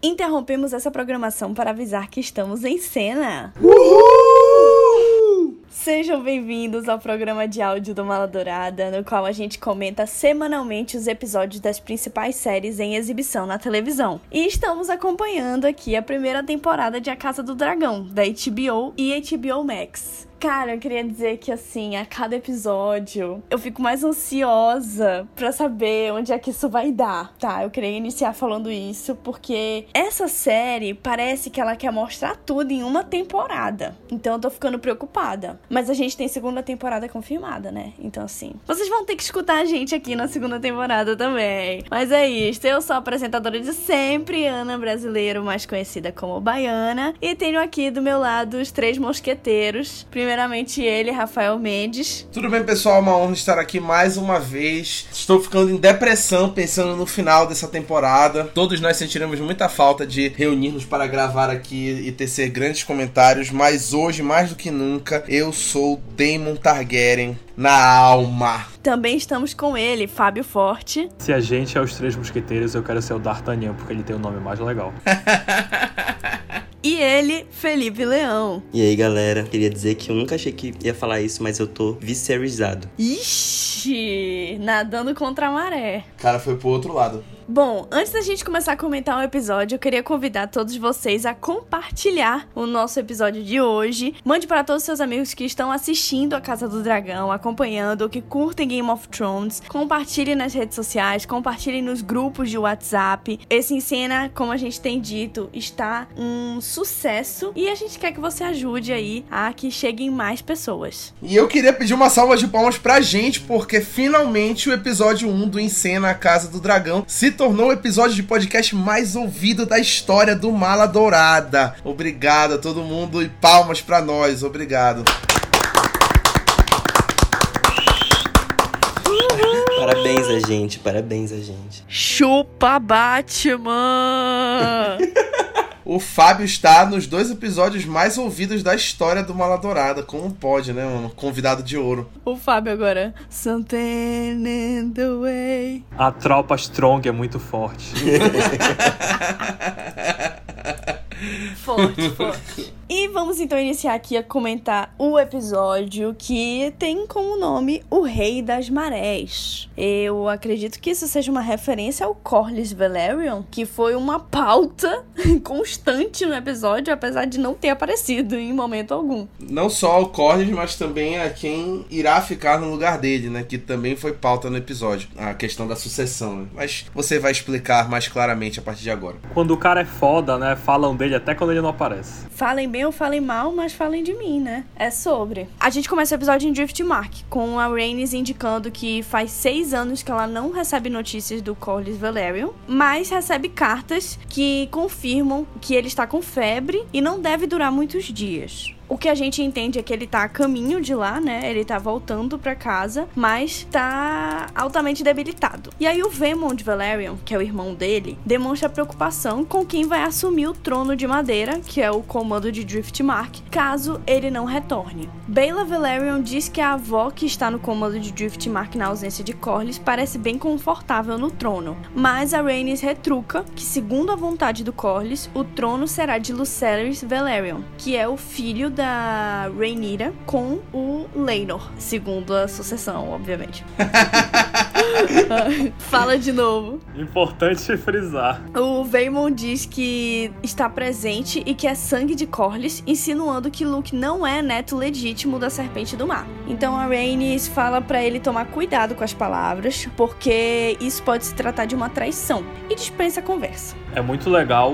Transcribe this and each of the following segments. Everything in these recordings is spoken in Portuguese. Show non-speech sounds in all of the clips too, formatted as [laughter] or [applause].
Interrompemos essa programação para avisar que estamos em cena. Uhul! Sejam bem-vindos ao programa de áudio do Mala Dourada, no qual a gente comenta semanalmente os episódios das principais séries em exibição na televisão. E estamos acompanhando aqui a primeira temporada de A Casa do Dragão, da HBO e HBO Max. Cara, eu queria dizer que assim, a cada episódio eu fico mais ansiosa para saber onde é que isso vai dar, tá? Eu queria iniciar falando isso porque essa série parece que ela quer mostrar tudo em uma temporada. Então eu tô ficando preocupada. Mas a gente tem segunda temporada confirmada, né? Então assim, vocês vão ter que escutar a gente aqui na segunda temporada também. Mas é isso, eu sou a apresentadora de sempre, Ana Brasileiro, mais conhecida como Baiana, e tenho aqui do meu lado os três mosqueteiros. Primeiro Primeiramente ele, Rafael Mendes. Tudo bem, pessoal? Uma honra estar aqui mais uma vez. Estou ficando em depressão pensando no final dessa temporada. Todos nós sentiremos muita falta de reunirmos para gravar aqui e tecer grandes comentários, mas hoje, mais do que nunca, eu sou Damon Targaryen na alma. Também estamos com ele, Fábio Forte. Se a gente é os três mosqueteiros, eu quero ser o D'Artagnan, porque ele tem o nome mais legal. [laughs] E ele, Felipe Leão. E aí, galera, queria dizer que eu nunca achei que ia falar isso, mas eu tô vicerizado. Ixi, nadando contra a maré. Cara, foi pro outro lado. Bom, antes da gente começar a comentar o episódio, eu queria convidar todos vocês a compartilhar o nosso episódio de hoje. Mande para todos os seus amigos que estão assistindo a Casa do Dragão, acompanhando, que curtem Game of Thrones. Compartilhe nas redes sociais, compartilhe nos grupos de WhatsApp. Esse em cena, como a gente tem dito, está um sucesso e a gente quer que você ajude aí a que cheguem mais pessoas. E eu queria pedir uma salva de palmas pra gente, porque finalmente o episódio 1 do Encena a Casa do Dragão se tornou o episódio de podcast mais ouvido da história do Mala Dourada. Obrigado a todo mundo e palmas para nós. Obrigado. Parabéns a gente, parabéns a gente. Chupa Batman! [laughs] o Fábio está nos dois episódios mais ouvidos da história do Mala Dourada. Como pode, né, mano? Convidado de ouro. O Fábio agora. Something in the way. A tropa Strong é muito forte. [laughs] [laughs] forte, forte. E vamos então iniciar aqui a comentar o episódio que tem como nome O Rei das Marés. Eu acredito que isso seja uma referência ao Corlys Velaryon, que foi uma pauta [laughs] constante no episódio, apesar de não ter aparecido em momento algum. Não só ao Corlys, mas também a quem irá ficar no lugar dele, né? Que também foi pauta no episódio. A questão da sucessão, né? Mas você vai explicar mais claramente a partir de agora. Quando o cara é foda, né? Falam dele até quando ele não aparece. Falem bem bem ou falem mal, mas falem de mim, né? É sobre. A gente começa o episódio em Driftmark, com a Rhaenys indicando que faz seis anos que ela não recebe notícias do Corlys Velaryon, mas recebe cartas que confirmam que ele está com febre e não deve durar muitos dias. O que a gente entende é que ele tá a caminho de lá, né? Ele tá voltando para casa, mas tá altamente debilitado. E aí o Vaemond Valerion, que é o irmão dele, demonstra preocupação com quem vai assumir o trono de madeira, que é o comando de Driftmark, caso ele não retorne. Baela Valerion diz que a avó que está no comando de Driftmark na ausência de Corlys parece bem confortável no trono, mas a Rhaenys retruca que, segundo a vontade do Corlys, o trono será de Lucerys Valerion, que é o filho da Rhaenyra com o Laenor, segundo a sucessão, obviamente. [laughs] Fala de novo. Importante frisar. O Vaemon diz que está presente e que é sangue de Corlys, insinuando que Luke não é neto legítimo da Serpente do Mar. Então a Rhaenys fala para ele tomar cuidado com as palavras, porque isso pode se tratar de uma traição, e dispensa a conversa. É muito legal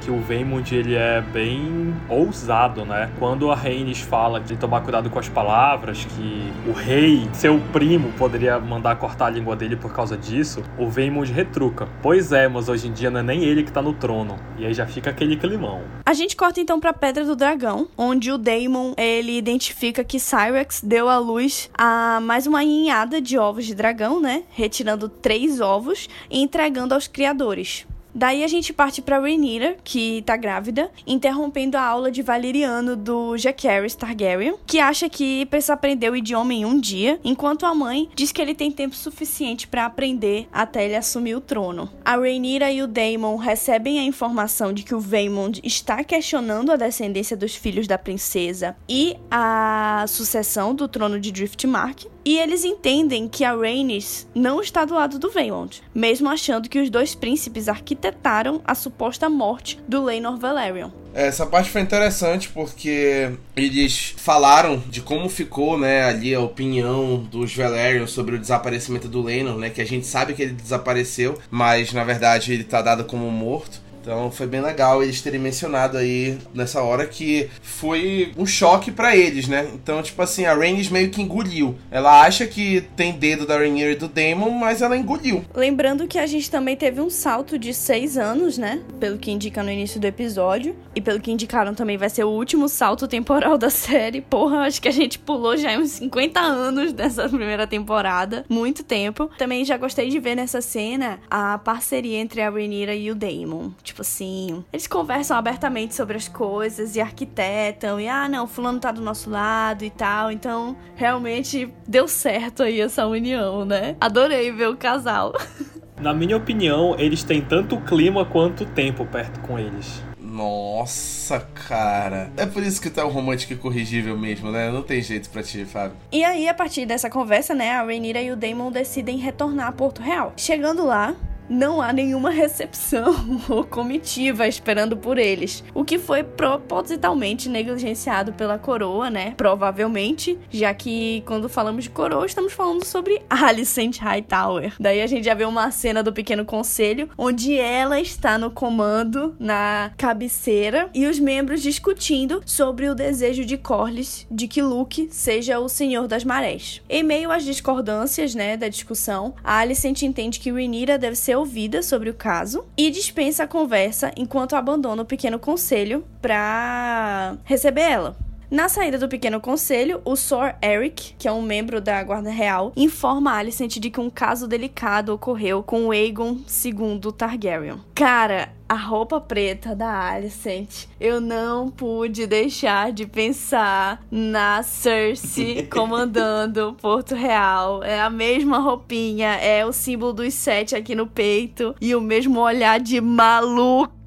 que o Vaemond ele é bem ousado, né? Quando a Rhaenys fala de tomar cuidado com as palavras, que o rei, seu primo, poderia mandar cortar a língua dele por causa disso, o Vaemond retruca. Pois é, mas hoje em dia não é nem ele que tá no trono. E aí já fica aquele climão. A gente corta então pra Pedra do Dragão, onde o Daemon, ele identifica que Cyrex deu à luz a mais uma ninhada de ovos de dragão, né? Retirando três ovos e entregando aos criadores. Daí a gente parte pra Rhaenyra, que tá grávida, interrompendo a aula de valeriano do Jacaerys Targaryen, que acha que precisa aprender o idioma em um dia, enquanto a mãe diz que ele tem tempo suficiente para aprender até ele assumir o trono. A Rhaenyra e o Daemon recebem a informação de que o Vaemond está questionando a descendência dos filhos da princesa e a sucessão do trono de Driftmark, e eles entendem que a Rhaenys não está do lado do Vaemond, mesmo achando que os dois príncipes arquitetaram a suposta morte do Laenor Velaryon. Essa parte foi interessante porque eles falaram de como ficou, né, ali a opinião dos Velaryon sobre o desaparecimento do Laenor, né, que a gente sabe que ele desapareceu, mas na verdade ele tá dado como morto. Então foi bem legal eles terem mencionado aí nessa hora que foi um choque para eles, né? Então, tipo assim, a Rhaenys meio que engoliu. Ela acha que tem dedo da Rhaenyra e do Daemon, mas ela engoliu. Lembrando que a gente também teve um salto de seis anos, né? Pelo que indica no início do episódio. E pelo que indicaram também vai ser o último salto temporal da [laughs] série. Porra, acho que a gente pulou já uns 50 anos dessa primeira temporada. Muito tempo. Também já gostei de ver nessa cena a parceria entre a Rhaenyra e o Daemon. Tipo assim, eles conversam abertamente sobre as coisas e arquitetam e ah, não, fulano tá do nosso lado e tal. Então, realmente deu certo aí essa união, né? Adorei ver o casal. [laughs] Na minha opinião, eles têm tanto clima quanto tempo perto com eles. Nossa, cara. É por isso que tu é um romântico corrigível mesmo, né? Não tem jeito pra ti, Fábio. E aí, a partir dessa conversa, né, a Rhaenyra e o Daemon decidem retornar a Porto Real. Chegando lá, não há nenhuma recepção [laughs] ou comitiva esperando por eles, o que foi propositalmente negligenciado pela coroa, né? Provavelmente, já que quando falamos de coroa, estamos falando sobre Alicent Hightower. Daí a gente já vê uma cena do pequeno conselho, onde ela está no comando, na cabeceira, e os membros discutindo sobre o desejo de Corlys de que Luke seja o Senhor das Marés. Em meio às discordâncias, né, da discussão, a Alicent entende que Rhaenyra deve ser ouvida sobre o caso e dispensa a conversa enquanto abandona o pequeno conselho para receber ela. Na saída do pequeno conselho, o Sor Eric, que é um membro da Guarda Real, informa Alicent de que um caso delicado ocorreu com Aegon II Targaryen. Cara, a roupa preta da Alicent, eu não pude deixar de pensar na Cersei [laughs] comandando Porto Real. É a mesma roupinha, é o símbolo dos sete aqui no peito e o mesmo olhar de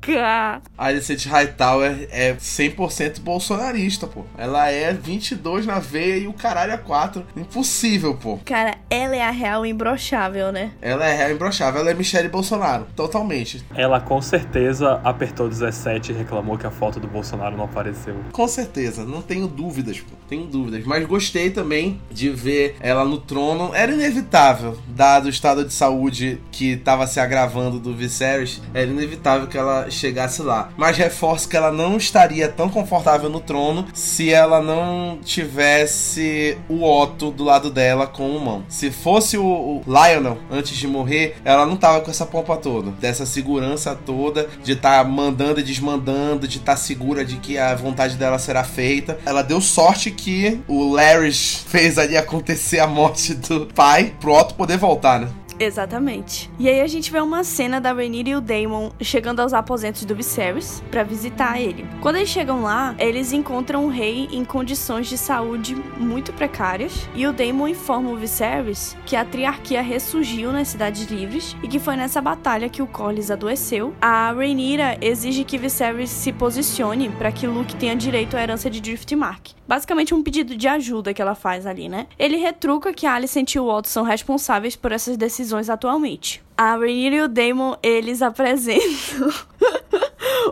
maluca a Alicent Hightower é 100% bolsonarista, pô. Ela é 22 na veia e o caralho é 4. Impossível, pô. Cara, ela é a real imbrochável, né? Ela é a real imbrochável. Ela é Michelle Bolsonaro. Totalmente. Ela com certeza apertou 17 e reclamou que a foto do Bolsonaro não apareceu. Com certeza. Não tenho dúvidas, pô. Tenho dúvidas. Mas gostei também de ver ela no trono. Era inevitável, dado o estado de saúde que tava se agravando do Viserys. Era inevitável que ela chegasse lá. Mas reforço que ela não estaria tão confortável no trono se ela não tivesse o Otto do lado dela com o mão. Se fosse o, o Lionel antes de morrer, ela não tava com essa pompa toda, dessa segurança toda de estar tá mandando e desmandando, de estar tá segura de que a vontade dela será feita. Ela deu sorte que o Larry fez ali acontecer a morte do pai pro Otto poder voltar, né? Exatamente. E aí a gente vê uma cena da Rhaenyra e o Daemon chegando aos aposentos do Viserys para visitar ele. Quando eles chegam lá, eles encontram o rei em condições de saúde muito precárias e o Daemon informa o Viserys que a triarquia ressurgiu nas cidades livres e que foi nessa batalha que o Corlys adoeceu. A Rhaenyra exige que Viserys se posicione para que Luke tenha direito à herança de Driftmark. Basicamente um pedido de ajuda que ela faz ali, né? Ele retruca que a Alicent e o Otto são responsáveis por essas decisões atualmente. A Rhaenyra e o Daemon, eles [laughs] apresentam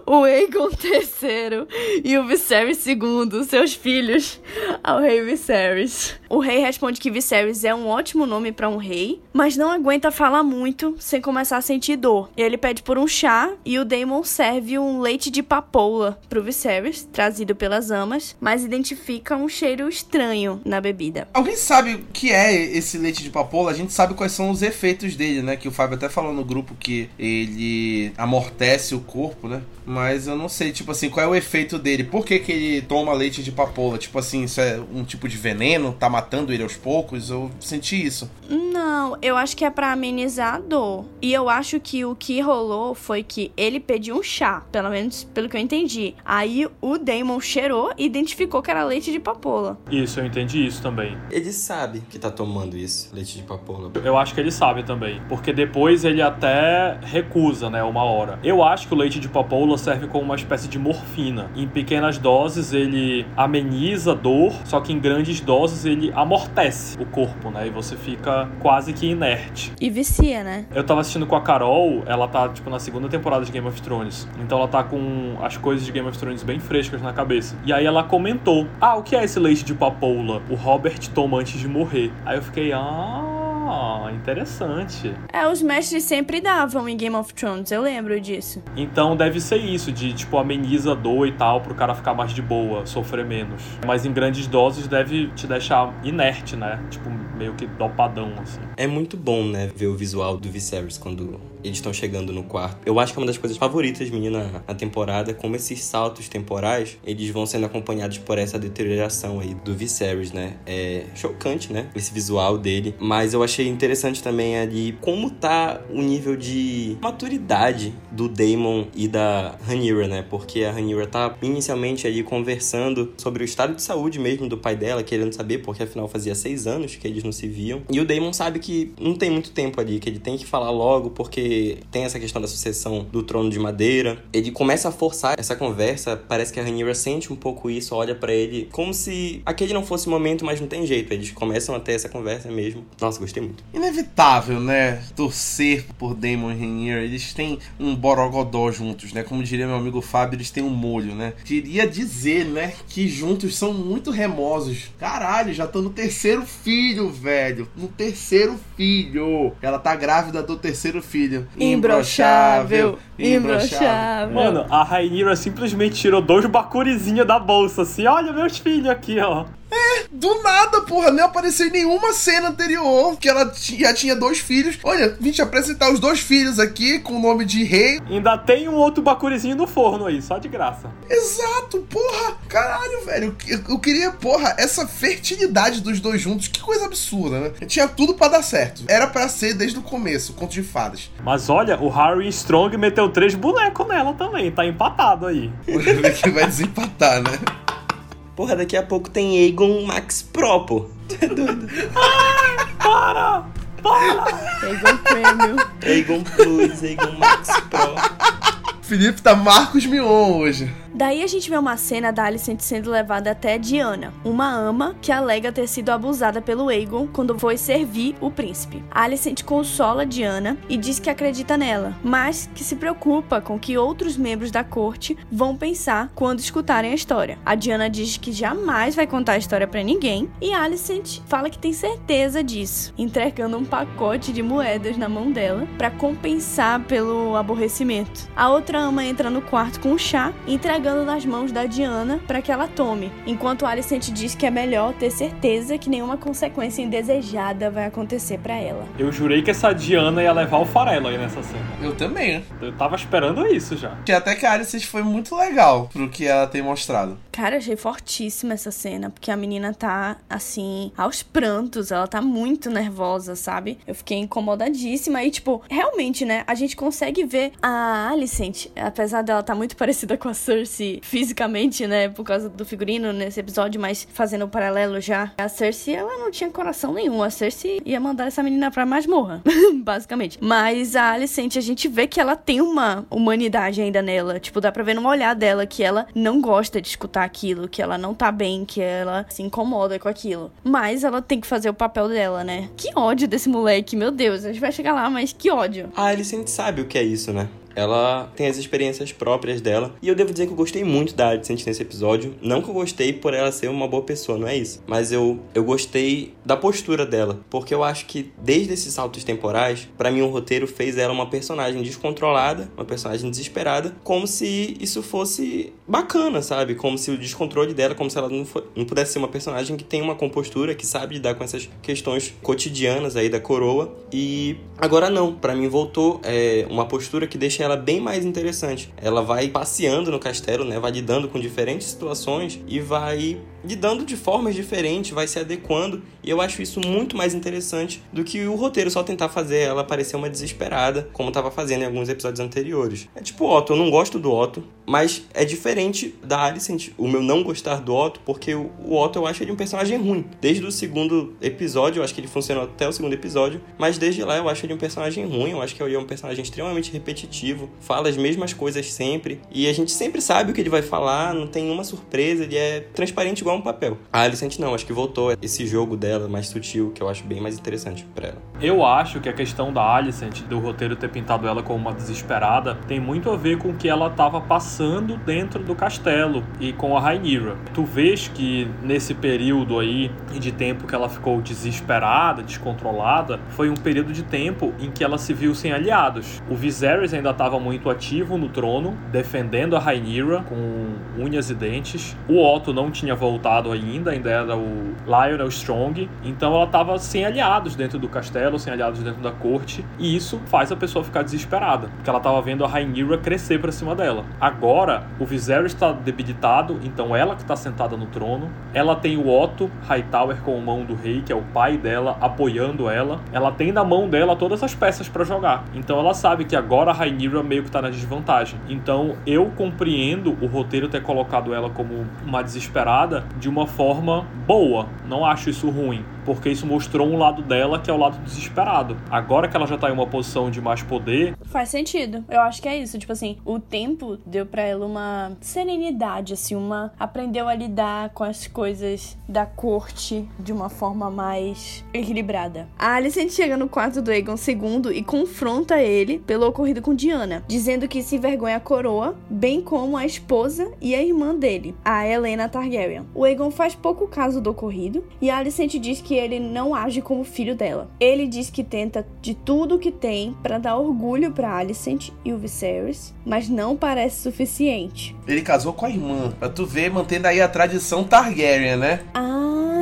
o Aegon [laughs] III e o Viserys II, seus filhos, ao rei Viserys. O rei responde que Viserys é um ótimo nome para um rei, mas não aguenta falar muito sem começar a sentir dor. Ele pede por um chá e o Daemon serve um leite de papoula pro Viserys, trazido pelas amas, mas identifica um cheiro estranho na bebida. Alguém sabe o que é esse leite de papoula? A gente sabe quais são os efeitos dele, né? Que o Fábio até falou no grupo que ele amortece o corpo, né? Mas eu não sei, tipo assim, qual é o efeito dele? Por que, que ele toma leite de papoula? Tipo assim, isso é um tipo de veneno? Tá matando ele aos poucos? Eu senti isso. Não, eu acho que é para amenizar a dor. E eu acho que o que rolou foi que ele pediu um chá, pelo menos pelo que eu entendi. Aí o Damon cheirou e identificou que era leite de papoula. Isso, eu entendi isso também. Ele sabe que tá tomando isso, leite de papoula. Eu acho que ele sabe também. Porque depois ele até recusa, né, uma hora. Eu acho que o leite de papoula serve como uma espécie de morfina. Em pequenas doses ele ameniza a dor, só que em grandes doses ele amortece o corpo, né? E você fica quase que inerte. E vicia, né? Eu tava assistindo com a Carol, ela tá, tipo, na segunda temporada de Game of Thrones. Então ela tá com as coisas de Game of Thrones bem frescas na cabeça. E aí ela comentou: Ah, o que é esse leite de papoula? O Robert toma antes de morrer. Aí eu fiquei, ah. Interessante. É, os mestres sempre davam em Game of Thrones, eu lembro disso. Então deve ser isso, de tipo ameniza a dor e tal, pro cara ficar mais de boa, sofrer menos. Mas em grandes doses deve te deixar inerte, né? Tipo, meio que dopadão, assim. É muito bom, né, ver o visual do Viserys quando eles estão chegando no quarto. Eu acho que é uma das coisas favoritas minha na, na temporada, como esses saltos temporais, eles vão sendo acompanhados por essa deterioração aí do Viserys, né? É chocante, né? Esse visual dele. Mas eu achei interessante também ali como tá o nível de maturidade do Daemon e da Rhaenyra, né? Porque a Rhaenyra tá inicialmente ali conversando sobre o estado de saúde mesmo do pai dela, querendo saber, porque afinal fazia seis anos que eles não se viam. E o Daemon sabe que não tem muito tempo ali, que ele tem que falar logo, porque tem essa questão da sucessão do trono de madeira. Ele começa a forçar essa conversa, parece que a Rhaenyra sente um pouco isso, olha para ele como se aquele não fosse o momento, mas não tem jeito. Eles começam a ter essa conversa mesmo. Nossa, gostei muito. Inevitável, né? Torcer por Damon e Rhaenyra. Eles têm um borogodó juntos, né? Como diria meu amigo Fábio, eles têm um molho, né? Queria dizer, né, que juntos são muito remosos. Caralho, já tô no terceiro filho, velho. No terceiro filho. Ela tá grávida do terceiro filho. Imbrochável, imbrochável. Mano, a Rainira simplesmente tirou dois bacurizinhos da bolsa, assim, olha meus filhos aqui, ó. Do nada, porra, nem apareceu em nenhuma cena anterior que ela já tinha dois filhos. Olha, vim te apresentar os dois filhos aqui com o nome de rei. Ainda tem um outro bacurizinho no forno aí, só de graça. Exato, porra. Caralho, velho. Eu, eu queria, porra, essa fertilidade dos dois juntos. Que coisa absurda, né? Tinha tudo para dar certo. Era para ser desde o começo, conto de fadas. Mas olha, o Harry Strong meteu três bonecos nela também, tá empatado aí. [laughs] Ver que vai desempatar, né? Porra, daqui a pouco tem Aegon Max Pro, pô. Tu é doido. Para! Para! Pegou o prêmio. Aegon Plus, Aegon Max Pro. Felipe tá Marcos Mion hoje. Daí a gente vê uma cena da Alicent sendo levada até Diana, uma ama que alega ter sido abusada pelo Aegon quando foi servir o príncipe. Alicent consola Diana e diz que acredita nela, mas que se preocupa com o que outros membros da corte vão pensar quando escutarem a história. A Diana diz que jamais vai contar a história para ninguém e Alicent fala que tem certeza disso, entregando um pacote de moedas na mão dela para compensar pelo aborrecimento. A outra ama entra no quarto com o chá e entrega entregando nas mãos da Diana para que ela tome, enquanto Alicent diz que é melhor ter certeza que nenhuma consequência indesejada vai acontecer para ela. Eu jurei que essa Diana ia levar o farelo aí nessa cena. Eu também. Eu tava esperando isso já. Que até que a Alicent foi muito legal pro que ela tem mostrado. Cara, achei fortíssima essa cena, porque a menina tá, assim, aos prantos, ela tá muito nervosa, sabe? Eu fiquei incomodadíssima e, tipo, realmente, né, a gente consegue ver a Alicent, apesar dela tá muito [laughs] parecida com a Cersei fisicamente, né, por causa do figurino nesse episódio, mas fazendo o um paralelo já, a Cersei, ela não tinha coração nenhum, a Cersei ia mandar essa menina pra masmorra, [laughs] basicamente. Mas a Alicent, a gente vê que ela tem uma humanidade ainda nela, tipo, dá pra ver no olhar dela que ela não gosta de escutar aquilo, que ela não tá bem, que ela se incomoda com aquilo. Mas ela tem que fazer o papel dela, né? Que ódio desse moleque, meu Deus, a gente vai chegar lá, mas que ódio. A Alicent sabe o que é isso, né? Ela tem as experiências próprias dela. E eu devo dizer que eu gostei muito da Alicent nesse episódio. Não que eu gostei por ela ser uma boa pessoa, não é isso. Mas eu, eu gostei da postura dela. Porque eu acho que desde esses saltos temporais, para mim o roteiro fez ela uma personagem descontrolada, uma personagem desesperada, como se isso fosse bacana, sabe? Como se o descontrole dela, como se ela não, for, não pudesse ser uma personagem que tem uma compostura, que sabe lidar com essas questões cotidianas aí da coroa. E agora não, para mim voltou é, uma postura que deixa ela bem mais interessante. Ela vai passeando no castelo, né? Vai lidando com diferentes situações e vai lidando de formas diferentes, vai se adequando, e eu acho isso muito mais interessante do que o roteiro só tentar fazer ela parecer uma desesperada, como estava fazendo em alguns episódios anteriores. É tipo Otto, eu não gosto do Otto, mas é diferente da Alicent, o meu não gostar do Otto, porque o Otto eu acho ele um personagem ruim. Desde o segundo episódio, eu acho que ele funcionou até o segundo episódio, mas desde lá eu acho ele um personagem ruim, eu acho que ele é um personagem extremamente repetitivo, fala as mesmas coisas sempre, e a gente sempre sabe o que ele vai falar, não tem uma surpresa, ele é transparente igual um papel. A Alicent não, acho que voltou esse jogo dela mais sutil, que eu acho bem mais interessante para ela. Eu acho que a questão da Alicent, do roteiro ter pintado ela como uma desesperada, tem muito a ver com o que ela estava passando dentro do castelo e com a Rhaenyra. Tu vês que nesse período aí de tempo que ela ficou desesperada, descontrolada, foi um período de tempo em que ela se viu sem aliados. O Viserys ainda estava muito ativo no trono, defendendo a Rhaenyra com unhas e dentes. O Otto não tinha voltado ainda, ainda era o Lionel Strong. Então ela estava sem aliados dentro do castelo, sem aliados dentro da corte, e isso faz a pessoa ficar desesperada, porque ela estava vendo a Rhaenyra crescer para cima dela. Agora, o Viserys está debilitado, então ela que está sentada no trono. Ela tem o Otto Hightower com a mão do rei, que é o pai dela, apoiando ela. Ela tem na mão dela todas as peças para jogar. Então ela sabe que agora a Rhaenyra meio que está na desvantagem. Então eu compreendo o roteiro ter colocado ela como uma desesperada, de uma forma boa. Não acho isso ruim porque isso mostrou um lado dela que é o lado desesperado. Agora que ela já tá em uma posição de mais poder. Faz sentido. Eu acho que é isso. Tipo assim, o tempo deu para ela uma serenidade, assim, uma. Aprendeu a lidar com as coisas da corte de uma forma mais equilibrada. A Alicent chega no quarto do Aegon II e confronta ele pelo ocorrido com Diana, dizendo que se envergonha a coroa, bem como a esposa e a irmã dele, a Helena Targaryen. O Aegon faz pouco caso do ocorrido e a Alicent diz que que ele não age como filho dela. Ele diz que tenta de tudo que tem para dar orgulho para Alicent e o Viserys, mas não parece suficiente. Ele casou com a irmã, pra tu ver, mantendo aí a tradição Targaryen, né? Ah,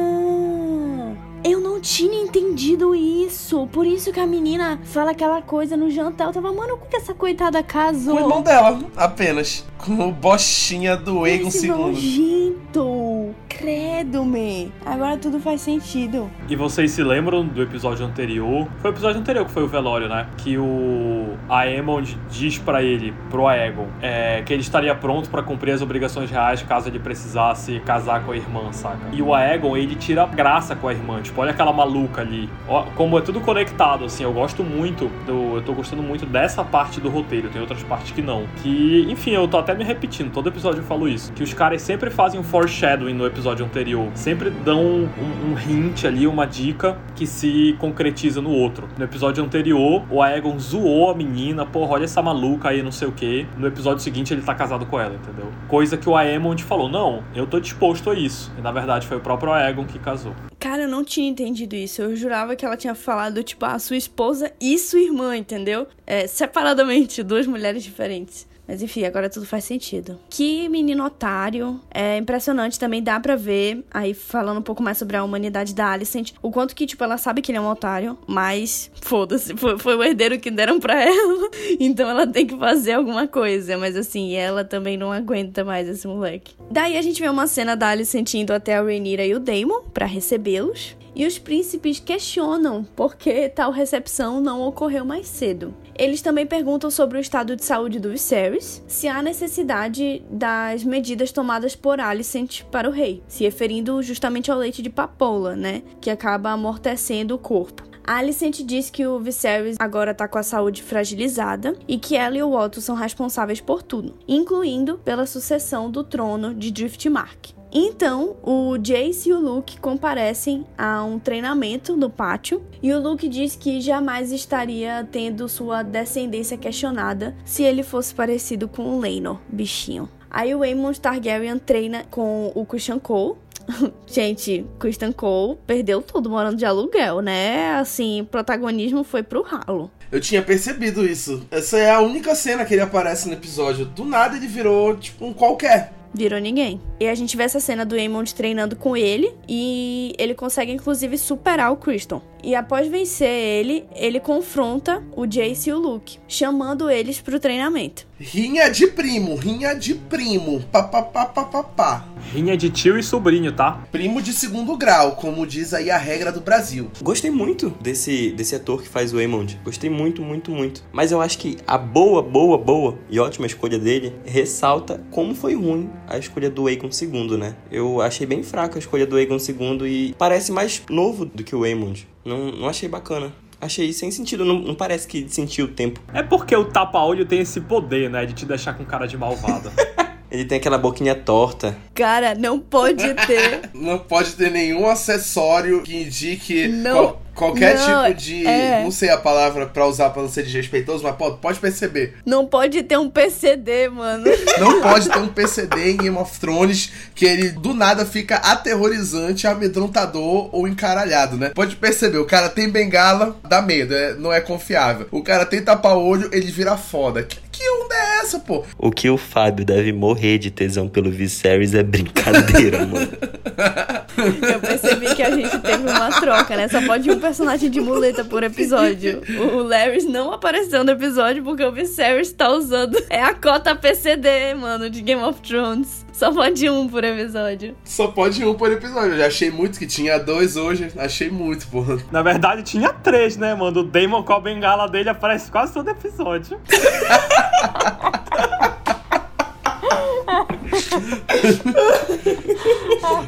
tinha entendido isso. Por isso que a menina fala aquela coisa no jantar. Eu tava, mano, como que essa coitada casou? Com o irmão dela, apenas. Com o bochinha do Egon Esse II. nojento. Credo, me. Agora tudo faz sentido. E vocês se lembram do episódio anterior? Foi o episódio anterior que foi o velório, né? Que o Aemond diz para ele, pro Aegon, é, que ele estaria pronto para cumprir as obrigações reais caso ele precisasse casar com a irmã, saca? E o Aegon, ele tira graça com a irmã. Tipo, olha aquela maluca ali. Ó, como é tudo conectado, assim. Eu gosto muito do. Eu tô gostando muito dessa parte do roteiro. Tem outras partes que não. Que, enfim, eu tô até me repetindo. Todo episódio eu falo isso. Que os caras sempre fazem um foreshadowing no episódio episódio anterior. Sempre dão um, um, hint ali, uma dica que se concretiza no outro. No episódio anterior, o Aegon zoou a menina, porra, olha essa maluca aí, não sei o que. No episódio seguinte, ele tá casado com ela, entendeu? Coisa que o Aemond falou, não, eu tô disposto a isso. E na verdade foi o próprio Aegon que casou. Cara, eu não tinha entendido isso. Eu jurava que ela tinha falado, tipo, a sua esposa e sua irmã, entendeu? É, separadamente, duas mulheres diferentes. Mas enfim, agora tudo faz sentido. Que menino otário. É impressionante também, dá pra ver, aí falando um pouco mais sobre a humanidade da Alicent, o quanto que, tipo, ela sabe que ele é um otário, mas foda-se, foi, foi, o herdeiro que deram pra [laughs] ela. Então ela tem que fazer alguma coisa. Mas assim, ela também não aguenta mais esse moleque. Daí a gente vê uma cena da Alicent indo até a Rhaenyra e o Daemon para recebê-los. E os príncipes questionam por que tal recepção não ocorreu mais cedo. Eles também perguntam sobre o estado de saúde do Viserys, se há necessidade das medidas tomadas por Alicent para o rei, se referindo justamente ao leite de papoula, né, que acaba amortecendo o corpo. Alicent diz que o Viserys agora tá com a saúde fragilizada e que ela e o Otto são responsáveis por tudo, incluindo pela sucessão do trono de Driftmark. Então, o Jace e o Luke comparecem a um treinamento no pátio e o Luke diz que jamais estaria tendo sua descendência questionada se ele fosse parecido com o Laenor, bichinho. Aí o Aemon Targaryen treina com o Christian Cole, [laughs] Gente, Christian Cole perdeu tudo morando de aluguel, né? Assim, protagonismo foi pro ralo. Eu tinha percebido isso. Essa é a única cena que ele aparece no episódio. Do nada ele virou, tipo, um qualquer virou ninguém. E a gente vê essa cena do Aemond treinando com ele e ele consegue inclusive superar o Criston. E após vencer ele, ele confronta o Jace e o Luke, chamando eles pro treinamento. Rinha de primo, rinha de primo, papapá. Rinha de tio e sobrinho, tá? Primo de segundo grau, como diz aí a regra do Brasil. Gostei muito desse, desse ator que faz o Aemond. Gostei muito, muito, muito. Mas eu acho que a boa, boa, boa e ótima escolha dele ressalta como foi ruim a escolha do Aegon II, né? Eu achei bem fraca a escolha do Aegon II e parece mais novo do que o Aemond. Não, não achei bacana achei sem sentido. Não, não, parece que sentiu o tempo. É porque o tapa-olho tem esse poder, né? De te deixar com cara de malvado. [laughs] Ele tem aquela boquinha torta. Cara, não pode ter. [laughs] não pode ter nenhum acessório que indique. Não. Qual Qualquer não, tipo de. É... Não sei a palavra pra usar pra não ser desrespeitoso, mas pode, pode perceber. Não pode ter um PCD, mano. [laughs] Não pode ter um PCD em Game of Thrones que ele do nada fica aterrorizante, amedrontador ou encaralhado, né? Pode perceber, o cara tem bengala, dá medo, é, não é confiável. O cara tem tapa-olho, ele vira foda. Que, que onda é essa, pô? O que o Fábio deve morrer de tesão pelo Viserys é brincadeira, [laughs] mano. Eu percebi que a gente teve uma troca, né? Só pode um personagem de muleta por episódio. O Larry não apareceu no episódio porque o Viserys tá usando. É a cota PCD, mano, de Game of Thrones. Só pode um por episódio. Só pode um por episódio. Eu já achei muito que tinha dois hoje. Achei muito, porra. Na verdade, tinha três, né, mano? O Damon com a bengala dele aparece quase todo episódio. [laughs]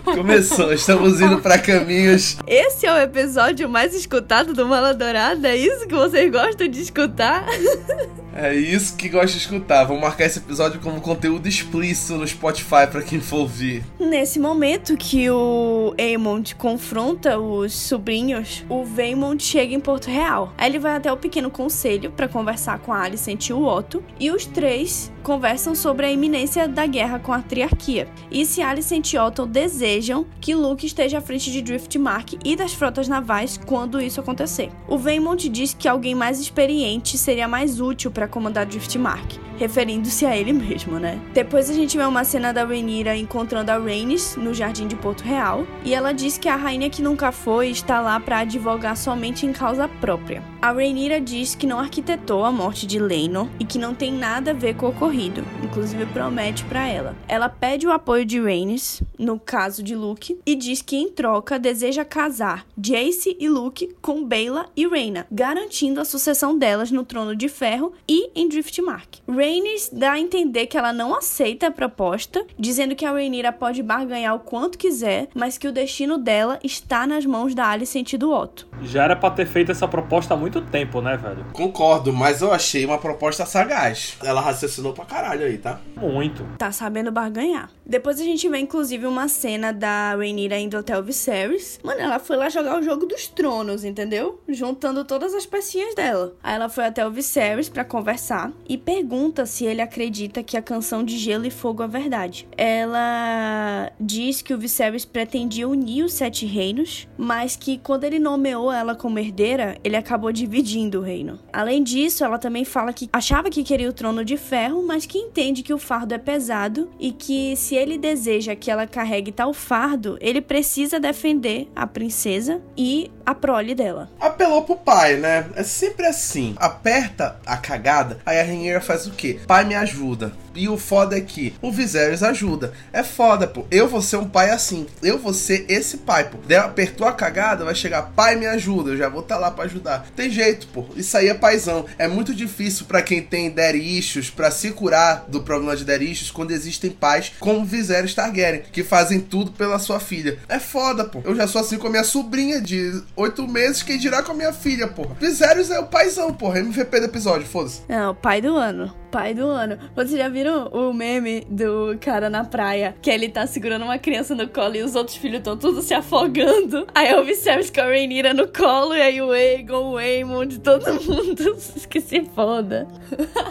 Começou, estamos indo para caminhos. Esse é o episódio mais escutado do Mala Dourada? É isso que vocês gostam de escutar? [laughs] É isso que gosto de escutar. Vou marcar esse episódio como conteúdo explícito no Spotify para quem for ouvir. Nesse momento que o Aemond confronta os sobrinhos, o Vaemond chega em Porto Real. Aí ele vai até o pequeno conselho para conversar com a Alicent e o Otto, e os três conversam sobre a iminência da guerra com a triarquia. E se Alicent e Otto desejam que Luke esteja à frente de Driftmark e das frotas navais quando isso acontecer. O Vaemond diz que alguém mais experiente seria mais útil para comandar Driftmark referindo-se a ele mesmo, né? Depois a gente vê uma cena da Rhaenyra encontrando a Rhaenys no jardim de Porto Real, e ela diz que a rainha que nunca foi está lá para advogar somente em causa própria. A Rhaenyra diz que não arquitetou a morte de Laenor e que não tem nada a ver com o ocorrido, inclusive promete para ela. Ela pede o apoio de Rhaenys, no caso de Luke, e diz que em troca deseja casar Jace e Luke com Baela e Rhaena, garantindo a sucessão delas no Trono de Ferro e em Driftmark. Rhaenys dá a entender que ela não aceita a proposta, dizendo que a Rhaenyra pode barganhar o quanto quiser, mas que o destino dela está nas mãos da Alicent e do Otto. Já era pra ter feito essa proposta há muito tempo, né, velho? Concordo, mas eu achei uma proposta sagaz. Ela raciocinou pra caralho aí, tá? Muito. Tá sabendo barganhar. Depois a gente vê, inclusive, uma cena da Rhaenyra indo até o Viserys. Mano, ela foi lá jogar o jogo dos tronos, entendeu? Juntando todas as pecinhas dela. Aí ela foi até o Viserys para conversar e pergunta pergunta se ele acredita que a canção de Gelo e Fogo é verdade. Ela diz que o Viserys pretendia unir os Sete Reinos, mas que quando ele nomeou ela como herdeira, ele acabou dividindo o reino. Além disso, ela também fala que achava que queria o trono de ferro, mas que entende que o fardo é pesado e que se ele deseja que ela carregue tal fardo, ele precisa defender a princesa e a prole dela. Apelou pro pai, né? É sempre assim. Aperta a cagada, aí a Rainha faz o quê? pai me ajuda. E o foda é que o Viserys ajuda. É foda, pô. Eu vou ser um pai assim. Eu vou ser esse pai, pô. Der, apertou a cagada, vai chegar, pai me ajuda. Eu já vou estar tá lá para ajudar. Tem jeito, pô. Isso aí é paizão. É muito difícil para quem tem issues, pra se curar do problema de issues, quando existem pais como Viserys Targaryen, que fazem tudo pela sua filha. É foda, pô. Eu já sou assim com a minha sobrinha de oito meses, quem dirá com a minha filha, pô. Viserys é o paizão, porra. MVP do episódio, foda-se. É, o pai do ano pai do ano. Vocês já viram o meme do cara na praia? Que ele tá segurando uma criança no colo e os outros filhos estão tudo se afogando. Aí eu observo com a Rainira no colo e aí o Egon, o Aemond, todo [laughs] mundo que se foda.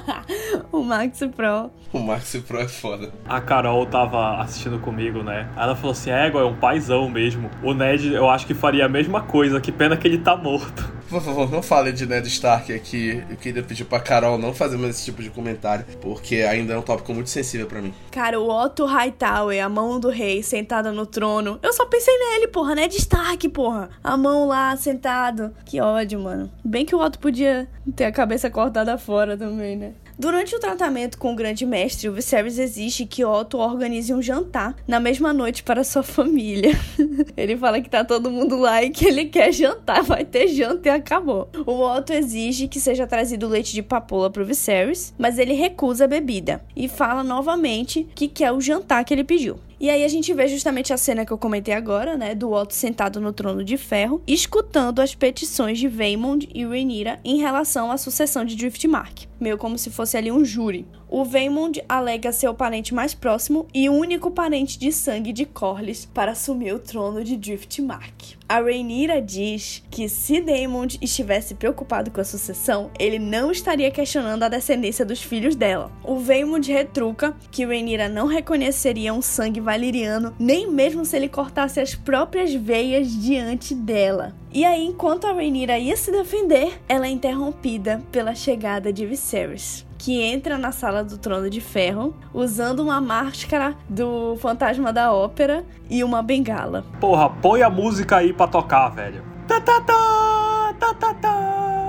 [laughs] o Max Pro. O Max Pro é foda. A Carol tava assistindo comigo, né? Ela falou assim: é, é um paizão mesmo. O Ned, eu acho que faria a mesma coisa, que pena que ele tá morto. Por favor, não fale de Ned Stark aqui. Eu queria pedir pra Carol não fazer mais esse tipo de comentário, porque ainda é um tópico muito sensível para mim. Cara, o Otto Hightower, a mão do rei, sentada no trono. Eu só pensei nele, porra, Ned Stark, porra. A mão lá, sentado. Que ódio, mano. Bem que o Otto podia ter a cabeça cortada fora também, né? Durante o tratamento com o grande mestre, o Viserys exige que Otto organize um jantar na mesma noite para sua família. [laughs] ele fala que tá todo mundo lá e que ele quer jantar, [laughs] vai ter janta e acabou. O Otto exige que seja trazido leite de papoula pro Viserys, mas ele recusa a bebida e fala novamente que quer o jantar que ele pediu. E aí a gente vê justamente a cena que eu comentei agora, né, do Otto sentado no trono de ferro, escutando as petições de Vaemond e Rhaenyra em relação à sucessão de Driftmark, meio como se fosse ali um júri. O Vaemond alega ser o parente mais próximo e único parente de sangue de Corlys para assumir o trono de Driftmark. A Rhaenyra diz que se Daemon estivesse preocupado com a sucessão, ele não estaria questionando a descendência dos filhos dela. O Vaemond retruca que Rhaenyra não reconheceria um sangue valeriano, nem mesmo se ele cortasse as próprias veias diante dela. E aí, enquanto a Rhaenyra ia se defender, ela é interrompida pela chegada de Viserys que entra na sala do Trono de Ferro usando uma máscara do Fantasma da Ópera e uma bengala. Porra, põe a música aí pra tocar, velho. Ta ta ta, ta ta ta.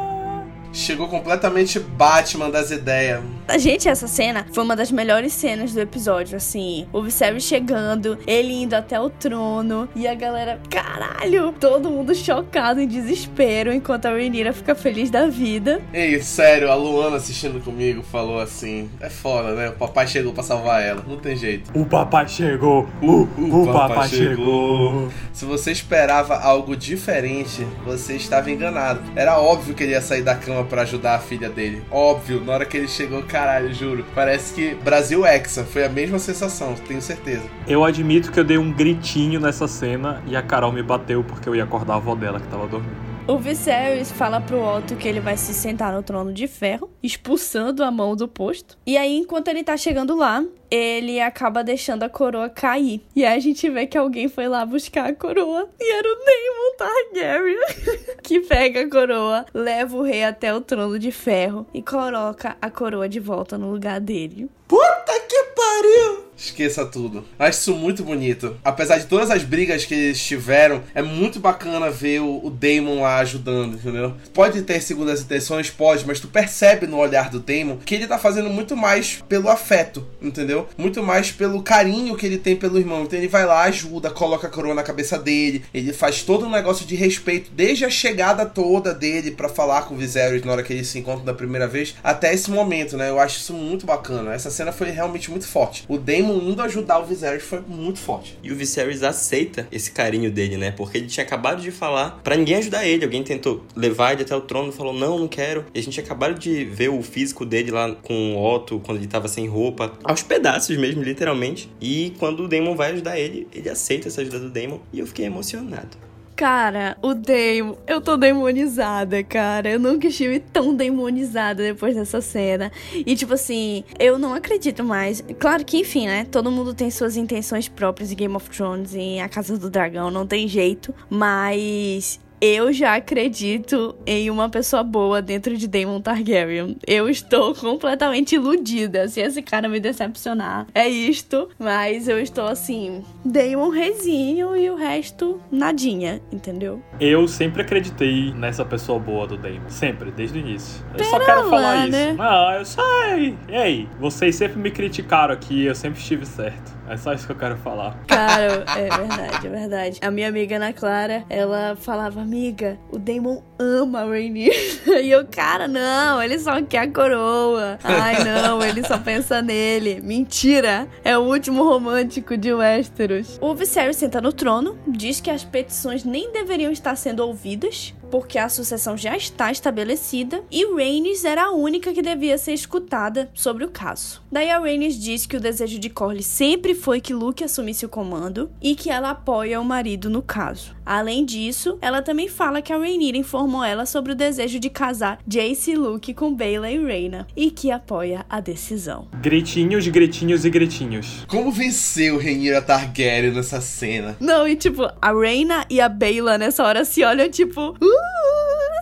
Chegou completamente Batman das ideias. A gente, essa cena foi uma das melhores cenas do episódio, assim. O Viserys chegando, ele indo até o trono e a galera, caralho, todo mundo chocado em desespero, enquanto a Rhaenyra fica feliz da vida. Ei, sério, a Luana assistindo comigo falou assim: é foda, né? O papai chegou pra salvar ela, não tem jeito. O papai chegou, o, o, o papai, papai chegou. chegou. Se você esperava algo diferente, você estava enganado. Era óbvio que ele ia sair da cama para ajudar a filha dele. Óbvio, na hora que ele chegou, caralho, juro. Parece que Brasil Hexa foi a mesma sensação, tenho certeza. Eu admito que eu dei um gritinho nessa cena e a Carol me bateu porque eu ia acordar a avó dela que tava dormindo. O Viserys fala pro Otto que ele vai se sentar no trono de ferro, expulsando a mão do posto. E aí, enquanto ele tá chegando lá, ele acaba deixando a coroa cair. E aí a gente vê que alguém foi lá buscar a coroa. E era o Daemon Targaryen. [laughs] que pega a coroa, leva o rei até o trono de ferro e coloca a coroa de volta no lugar dele. Puta que pariu! Esqueça tudo. Acho isso muito bonito. Apesar de todas as brigas que eles tiveram, é muito bacana ver o, o Damon lá ajudando, entendeu? Pode ter segundas intenções, pode, mas tu percebe no olhar do Damon que ele tá fazendo muito mais pelo afeto, entendeu? Muito mais pelo carinho que ele tem pelo irmão. Então ele vai lá, ajuda, coloca a coroa na cabeça dele, ele faz todo um negócio de respeito, desde a chegada toda dele para falar com o Viserys na hora que eles se encontram da primeira vez, até esse momento, né? Eu acho isso muito bacana. Essa cena foi realmente muito forte. O Damon indo ajudar o Viserys foi muito forte. E o Viserys aceita esse carinho dele, né? Porque ele tinha acabado de falar para ninguém ajudar ele. Alguém tentou levar ele até o trono, falou: "Não, não quero". E a gente acabou de ver o físico dele lá com o Otto quando ele tava sem roupa, aos pedaços mesmo, literalmente. E quando o Daemon vai ajudar ele, ele aceita essa ajuda do Daemon e eu fiquei emocionado. Cara, o Damon, eu tô demonizada, cara. Eu nunca estive tão demonizada depois dessa cena. E, tipo assim, eu não acredito mais. Claro que, enfim, né? Todo mundo tem suas intenções próprias em Game of Thrones, em A Casa do Dragão, não tem jeito. Mas eu já acredito em uma pessoa boa dentro de Daemon Targaryen. Eu estou completamente iludida. Se esse cara me decepcionar, é isto. Mas eu estou assim, Daemon rezinho e o resto nadinha, entendeu? Eu sempre acreditei nessa pessoa boa do Daemon. Sempre, desde o início. Eu Pera só quero lá, falar né? isso. Não, eu sei. Ei, vocês sempre me criticaram aqui, eu sempre estive certo. É só isso que eu quero falar. Cara, é verdade, é verdade. A minha amiga Ana Clara, ela falava, amiga, o Damon ama a Rainier. [laughs] E eu, cara, não, ele só quer a coroa. Ai, não, ele só pensa nele. Mentira, é o último romântico de Westeros. O Viserys senta no trono, diz que as petições nem deveriam estar sendo ouvidas, porque a sucessão já está estabelecida e Rhaenys era a única que devia ser escutada sobre o caso. Daí a Rhaenys diz que o desejo de Corlys sempre foi que Luke assumisse o comando e que ela apoia o marido no caso. Além disso, ela também fala que a Rhaenyra informou ela sobre o desejo de casar Jace e Luke com Baela e Rhaena e que apoia a decisão. Gritinhos, gritinhos e gritinhos. Como venceu Rhaenyra Targaryen nessa cena? Não, e tipo, a Rhaena e a Baela nessa hora se olham tipo... Uh!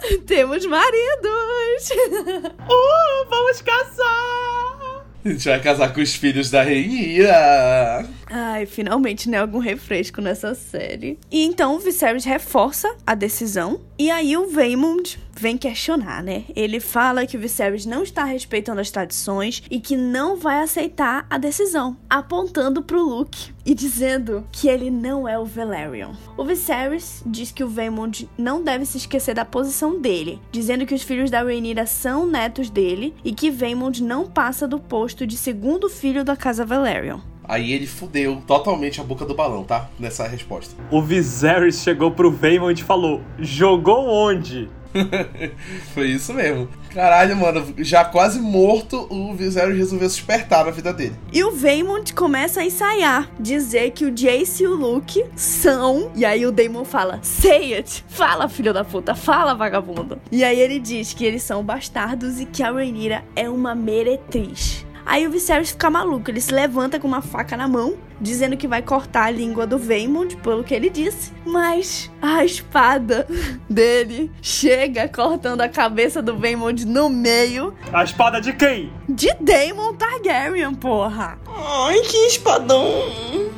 [laughs] temos maridos! uh, [laughs] vamos casar! A gente vai casar com os filhos da Reira. Ai, finalmente, né? Algum refresco nessa série. E então o Viserys reforça a decisão. E aí o Vaemond vem questionar, né? Ele fala que o Viserys não está respeitando as tradições e que não vai aceitar a decisão, apontando pro Luke e dizendo que ele não é o Velaryon. O Viserys diz que o Vaemond não deve se esquecer da posição dele, dizendo que os filhos da Rhaenyra são netos dele e que Vaemond não passa do posto de segundo filho da casa Velaryon. Aí ele fudeu totalmente a boca do balão, tá? Nessa resposta. O Viserys chegou pro Vaemond e falou: Jogou onde? [laughs] Foi isso mesmo. Caralho, mano, já quase morto, o Viserys resolveu se despertar na vida dele. E o Vaemond começa a ensaiar, dizer que o Jace e o Luke são. E aí o Daemon fala: Say it! Fala, filho da puta, fala, vagabundo. E aí ele diz que eles são bastardos e que a Rhaenyra é uma meretriz. Aí o Viserys fica maluco, ele se levanta com uma faca na mão, dizendo que vai cortar a língua do Vaemond, pelo que ele disse. Mas a espada [laughs] dele chega cortando a cabeça do Vaemond no meio. A espada de quem? De Daemon Targaryen, porra! Ai, que espadão!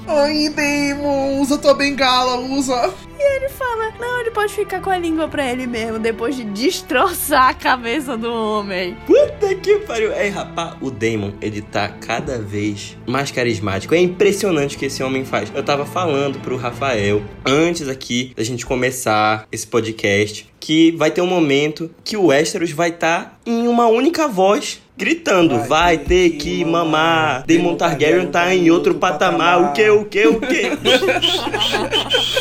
Ai, Daemon, usa tua bengala, usa. E ele fala: Não, ele pode ficar com a língua pra ele mesmo, depois de destroçar a cabeça do homem. Puta que pariu! Ei, rapaz, o Damon, ele tá cada vez mais carismático. É impressionante o que esse homem faz. Eu tava falando pro Rafael, antes aqui da gente começar esse podcast, que vai ter um momento que o Westeros vai estar tá em uma única voz gritando, vai, vai ter, ter que mamar. mamar. Daemon Targaryen tá em outro, patamar. patamar. O que, o que, o que? [laughs]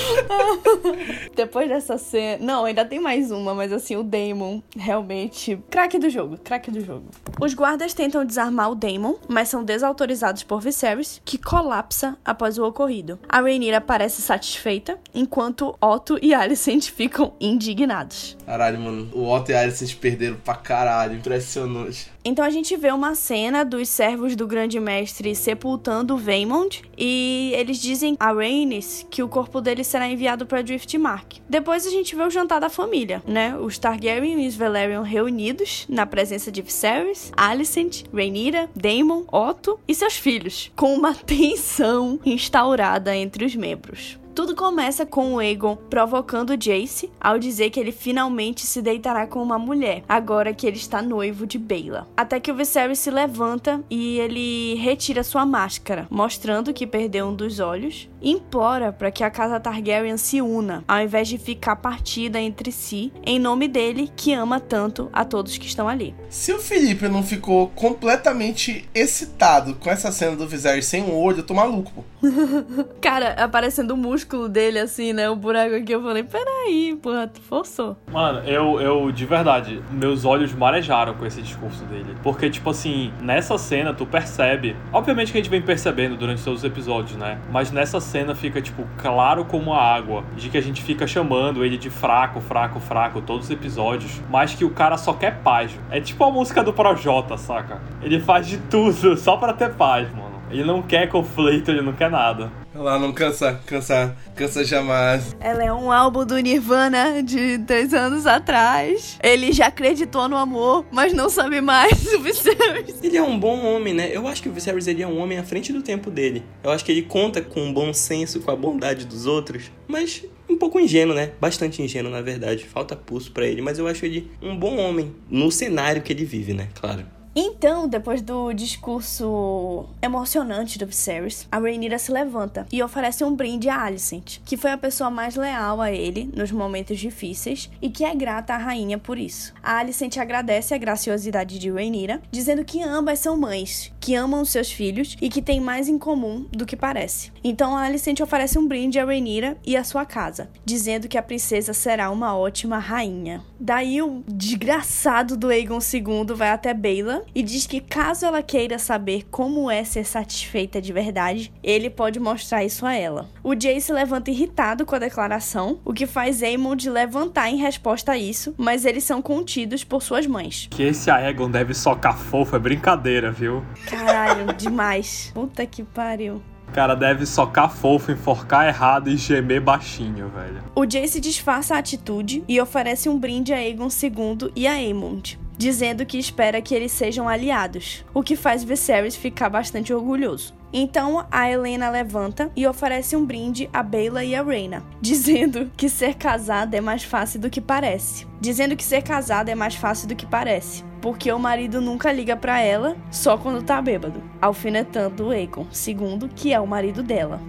Depois dessa cena. Não, ainda tem mais uma, mas assim, o Daemon realmente. Craque do jogo, craque do jogo. Os guardas tentam desarmar o Daemon, mas são desautorizados por Viserys, que colapsa após o ocorrido. A Rhaenyra parece satisfeita, enquanto Otto e Alicent [laughs] ficam indignados. Caralho, mano. O Otto e a Alicent perderam pra caralho. Impressionante. Então a gente vê uma cena dos servos do grande mestre sepultando Vaemond e eles dizem a Rhaenys que o corpo dele será enviado para Driftmark. Depois a gente vê o jantar da família, né? Os Targaryen e os Velaryon reunidos na presença de Viserys, Alicent, Rhaenyra, Daemon, Otto e seus filhos, com uma [laughs] tensão instaurada entre os membros. Tudo começa com o Aegon provocando Jace ao dizer que ele finalmente se deitará com uma mulher, agora que ele está noivo de Baela. Até que o Viserys se levanta e ele retira sua máscara, mostrando que perdeu um dos olhos, e implora para que a casa Targaryen se una, ao invés de ficar partida entre si, em nome dele que ama tanto a todos que estão ali. Se o Felipe não ficou completamente excitado com essa cena do Viserys sem um olho, eu tô maluco. Pô. [laughs] Cara, aparecendo o músculo dele assim, né? O buraco aqui, eu falei, peraí, porra, tu forçou. Mano, eu, eu, de verdade, meus olhos marejaram com esse discurso dele. Porque, tipo assim, nessa cena tu percebe. Obviamente que a gente vem percebendo durante todos os episódios, né? Mas nessa cena fica, tipo, claro como a água. De que a gente fica chamando ele de fraco, fraco, fraco, todos os episódios. Mas que o cara só quer paz. É tipo a música do Projota, saca? Ele faz de tudo [laughs] só pra ter paz, mano. Ele não quer conflito, ele não quer nada. Ela não cansa, cansa, cansa jamais. Ela é um álbum do Nirvana de três anos atrás. Ele já acreditou no amor, mas não sabe mais o Viserys. Ele é um bom homem, né? Eu acho que o Viserys ele é um homem à frente do tempo dele. Eu acho que ele conta com um bom senso, com a bondade dos outros, mas um pouco ingênuo, né? Bastante ingênuo, na verdade. Falta pulso para ele, mas eu acho ele um bom homem no cenário que ele vive, né? Claro. Então, depois do discurso emocionante do Viserys, a Rhaenyra se levanta e oferece um brinde a Alicent, que foi a pessoa mais leal a ele nos momentos difíceis e que é grata à rainha por isso. A Alicent agradece a graciosidade de Rhaenyra, dizendo que ambas são mães, que amam seus filhos e que têm mais em comum do que parece. Então a Alicent oferece um brinde a Rhaenyra e a sua casa, dizendo que a princesa será uma ótima rainha. Daí o desgraçado do Aegon II vai até Baela e diz que caso ela queira saber como é ser satisfeita de verdade, ele pode mostrar isso a ela. O Jay se levanta irritado com a declaração, o que faz Aemond levantar em resposta a isso, mas eles são contidos por suas mães. Que esse Aegon deve socar fofo é brincadeira, viu? Caralho, [laughs] demais. Puta que pariu. cara deve socar fofo, enforcar errado e gemer baixinho, velho. O Jace disfarça a atitude e oferece um brinde a Aegon II e a Aemond, dizendo que espera que eles sejam aliados, o que faz Viserys ficar bastante orgulhoso. Então a Helena levanta e oferece um brinde a Bela e a Reina, [laughs] dizendo que ser casada é mais fácil do que parece. Dizendo que ser casada é mais fácil do que parece, porque o marido nunca liga para ela, só quando tá bêbado. Alfinetando o Aegon, segundo que é o marido dela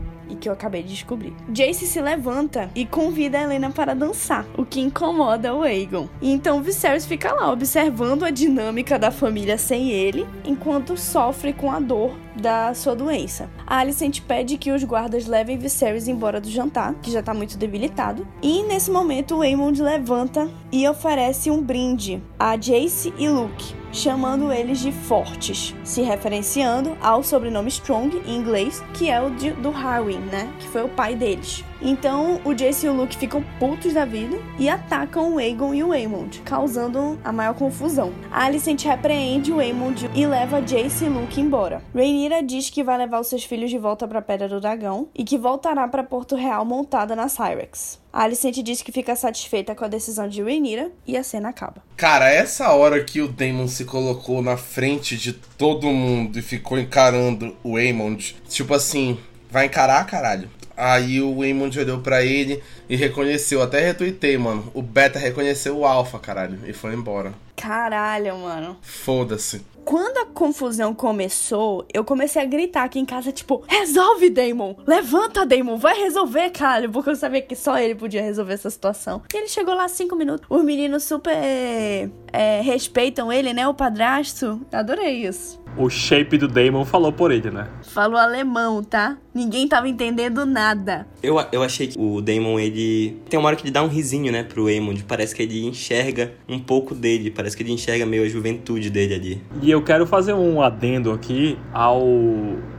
que eu acabei de descobrir. Jace se levanta e convida a Helena para dançar, o que incomoda o Aegon. E então Viserys fica lá observando a dinâmica da família sem ele, enquanto sofre com a dor da sua doença. A Alicent pede que os guardas levem Viserys embora do jantar, que já tá muito debilitado. E nesse momento o Aemond levanta e oferece um brinde a Jace e Luke, chamando eles de fortes, se referenciando ao sobrenome Strong em inglês, que é o de, do Harwin, né? Que foi o pai deles. Então o Jace e o Luke ficam putos da vida e atacam o Aegon e o Aemond, causando a maior confusão. A Alicent repreende o Aemond e leva Jace e Luke embora. Rhaenyra diz que vai levar os seus filhos de volta para a Pedra do Dragão e que voltará para Porto Real montada na Cyrex. A Alicent diz que fica satisfeita com a decisão de Rhaenyra e a cena acaba. Cara, essa hora que o Daemon se colocou na frente de todo mundo e ficou encarando o Aemond, tipo assim, vai encarar, caralho. Aí o Waymond olhou pra ele e reconheceu, até retuitei, mano. O Beta reconheceu o Alpha, caralho, e foi embora. Caralho, mano. Foda-se. Quando a confusão começou, eu comecei a gritar aqui em casa, tipo, resolve, Damon! Levanta, Damon! Vai resolver, cara! Porque eu sabia que só ele podia resolver essa situação. E ele chegou lá cinco minutos. Os meninos super é, respeitam ele, né? O padrasto. Adorei isso. O shape do Damon falou por ele, né? Falou alemão, tá? Ninguém tava entendendo nada. Eu, eu achei que o Damon, ele. Tem uma hora que ele dá um risinho, né, pro Aemond. Parece que ele enxerga um pouco dele. Parece que ele enxerga meio a juventude dele ali. E eu quero fazer um adendo aqui ao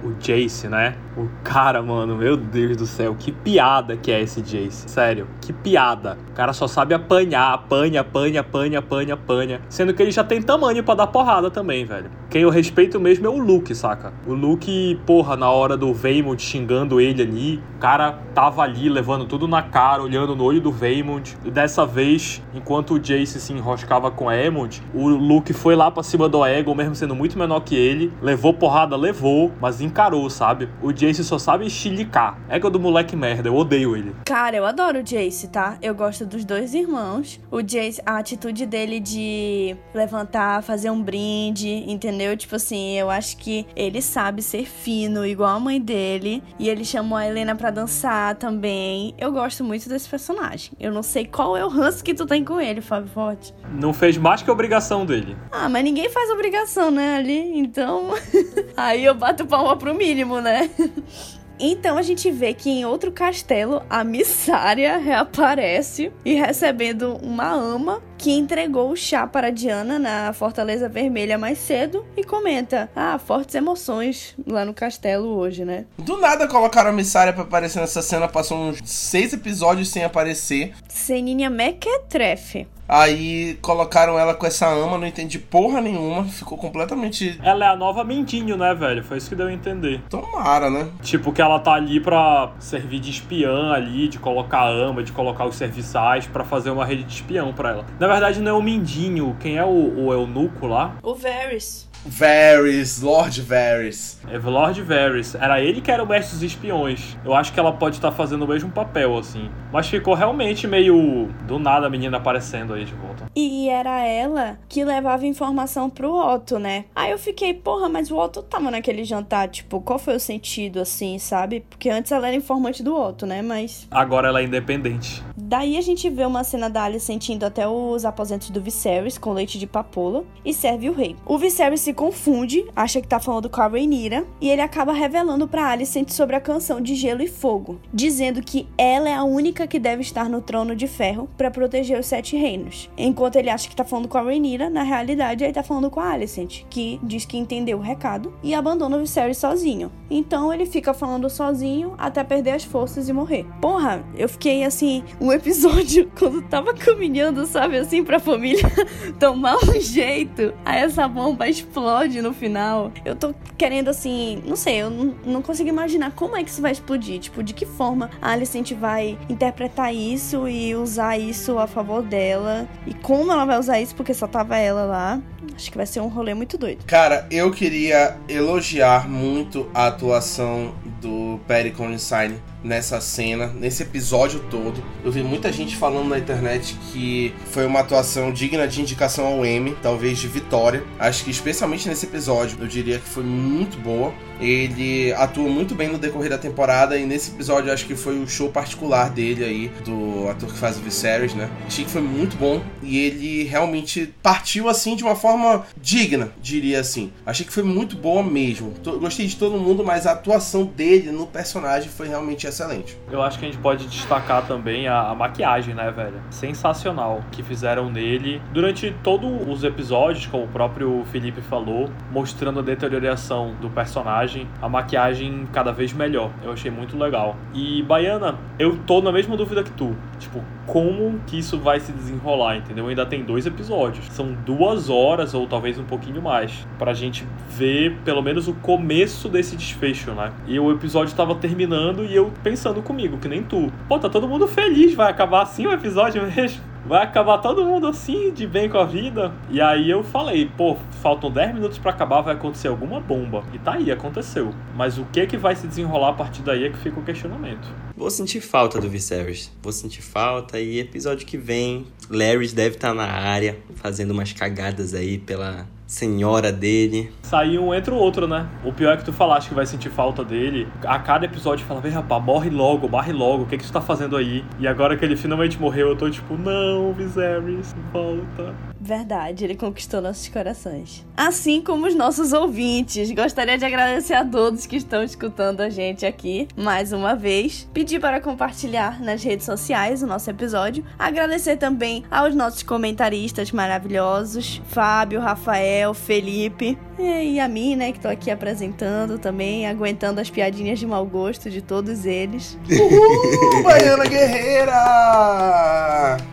o Jace, né? O cara, mano, meu Deus do céu, que piada que é esse Jace. Sério, que piada. O cara só sabe apanhar, apanha, apanha, apanha, apanha, apanha. Sendo que ele já tem tamanho para dar porrada também, velho. Quem eu respeito mesmo é o Luke, saca? O Luke, porra, na hora do Vaymond xingando ele ali, o cara tava ali levando tudo na cara, olhando no olho do Vaymond. E dessa vez, enquanto o Jace se enroscava com Emond, o Luke foi lá pra cima do Aegon, mesmo sendo muito menor que ele. Levou porrada, levou, mas encarou, sabe? O Jace só sabe chilicar. Ego do moleque merda, eu odeio ele. Cara, eu adoro o Jace, tá? Eu gosto dos dois irmãos. O Jace, a atitude dele de levantar, fazer um brinde, entendeu? Tipo assim, eu acho que ele sabe ser fino, igual a mãe dele. E ele chamou a Helena pra dançar também. Eu gosto muito desse personagem. Eu não sei qual é o ranço que tu tem com ele, Fábio Forte. Não fez mais que a obrigação dele. Ah, mas ninguém faz obrigação, né, ali? Então. [laughs] Aí eu bato palma pro mínimo, né? [laughs] Então a gente vê que em outro castelo a Missária [laughs] reaparece e recebendo uma ama que entregou o chá para Diana na Fortaleza Vermelha mais cedo e comenta: Ah, fortes emoções lá no castelo hoje, né? Do nada colocaram a Missária pra aparecer nessa cena, passou uns seis episódios sem aparecer. Seninha Mequetrefe. Aí colocaram ela com essa ama, não entendi porra nenhuma, ficou completamente. Ela é a nova Mindinho, né, velho? Foi isso que deu a entender. Tomara, né? Tipo, que ela tá ali pra servir de espiã ali, de colocar ama, de colocar os serviçais pra fazer uma rede de espião pra ela. Na verdade, não é o Mindinho, quem é o, o eunuco lá? O Varys. Varys, Lord Varys. É Lord Varys. Era ele que era o mestre dos espiões. Eu acho que ela pode estar fazendo o mesmo papel, assim. Mas ficou realmente meio do nada a menina aparecendo aí de volta. E era ela que levava informação pro Otto, né? Aí eu fiquei, porra, mas o Otto tava naquele jantar, tipo, qual foi o sentido, assim, sabe? Porque antes ela era informante do Otto, né? Mas. Agora ela é independente. Daí a gente vê uma cena da Alice sentindo até os aposentos do Viserys com leite de papoula e serve o rei. O Viserys se confunde, acha que tá falando com a Rhaenyra e ele acaba revelando para Alicent sobre a canção de Gelo e Fogo, dizendo que ela é a única que deve estar no trono de ferro para proteger os Sete Reinos. Enquanto ele acha que tá falando com a Rhaenyra, na realidade ele tá falando com a Alicent, que diz que entendeu o recado e abandona o Viserys sozinho. Então ele fica falando sozinho até perder as forças e morrer. Porra, eu fiquei assim, um episódio [laughs] quando tava caminhando, sabe, assim, pra família [laughs] tomar um jeito. Aí essa bomba explode explode no final. Eu tô querendo, assim, não sei, eu não, consigo imaginar como é que isso vai explodir. Tipo, de que forma a Alicent vai interpretar isso e usar isso a favor dela. E como ela vai usar isso, porque só tava ela lá. Acho que vai ser um rolê muito doido. Cara, eu queria elogiar muito a atuação do Perry Consign nessa cena, nesse episódio todo. Eu vi muita gente falando na internet que foi uma atuação digna de indicação ao Emmy, talvez de vitória. Acho que especialmente nesse episódio, eu diria que foi muito boa. Ele atua muito bem no decorrer da temporada e nesse episódio acho que foi o show particular dele aí, do ator que faz o Viserys, né? Achei que foi muito bom e ele realmente partiu assim de uma forma digna, diria assim. Achei que foi muito boa mesmo. Gostei de todo mundo, mas a atuação dele no personagem foi realmente excelente. Eu acho que a gente pode destacar também a, a maquiagem, né, velho? Sensacional que fizeram nele durante todos os episódios, como o próprio Felipe falou, mostrando a deterioração do personagem, a maquiagem cada vez melhor. Eu achei muito legal. E Baiana, eu tô na mesma dúvida que tu. Tipo, como que isso vai se desenrolar, entendeu? Ainda tem dois episódios. São duas horas ou talvez um pouquinho mais pra gente ver pelo menos o começo desse desfecho, né? E o episódio tava terminando e eu pensando comigo, que nem tu. Pô, tá todo mundo feliz, vai acabar assim o episódio mesmo [laughs] vai acabar todo mundo assim, de bem com a vida. E aí eu falei, pô, faltam 10 minutos para acabar, vai acontecer alguma bomba. E tá aí, aconteceu. Mas o que que vai se desenrolar a partir daí é que fica o questionamento. Vou sentir falta do Viserys. Vou sentir falta e episódio que vem, Larry deve estar tá na área, fazendo umas cagadas aí pela senhora dele. Saiu um entre o outro, né? O pior é que tu falaste que vai sentir falta dele. A cada episódio fala, vem rapaz, morre logo, morre logo, o que, que tu tá fazendo aí? E agora que ele finalmente morreu, eu tô tipo, não, Viserys, volta. Verdade, ele conquistou nossos corações. Assim como os nossos ouvintes. Gostaria de agradecer a todos que estão escutando a gente aqui mais uma vez. Pedir para compartilhar nas redes sociais o nosso episódio. Agradecer também aos nossos comentaristas maravilhosos: Fábio, Rafael, Felipe. E a mim, né, que tô aqui apresentando também, aguentando as piadinhas de mau gosto de todos eles. Uhul, [laughs] Baiana Guerreira!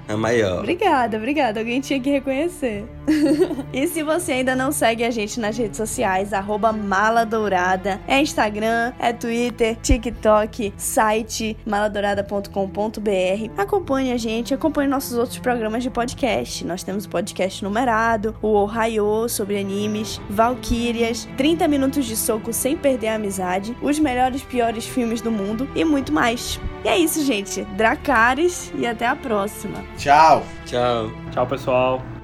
A maior. Obrigada, obrigada. Alguém tinha que reconhecer. [laughs] e se você ainda não segue a gente nas redes sociais, arroba Mala Dourada. É Instagram, é Twitter, TikTok, site maladourada.com.br. Acompanhe a gente, acompanhe nossos outros programas de podcast. Nós temos o podcast numerado, o Ohio sobre animes, Valkyrias, 30 minutos de soco sem perder a amizade, os melhores piores filmes do mundo e muito mais. E é isso, gente. Dracares e até a próxima. Tchau. Tchau. Tchau, pessoal.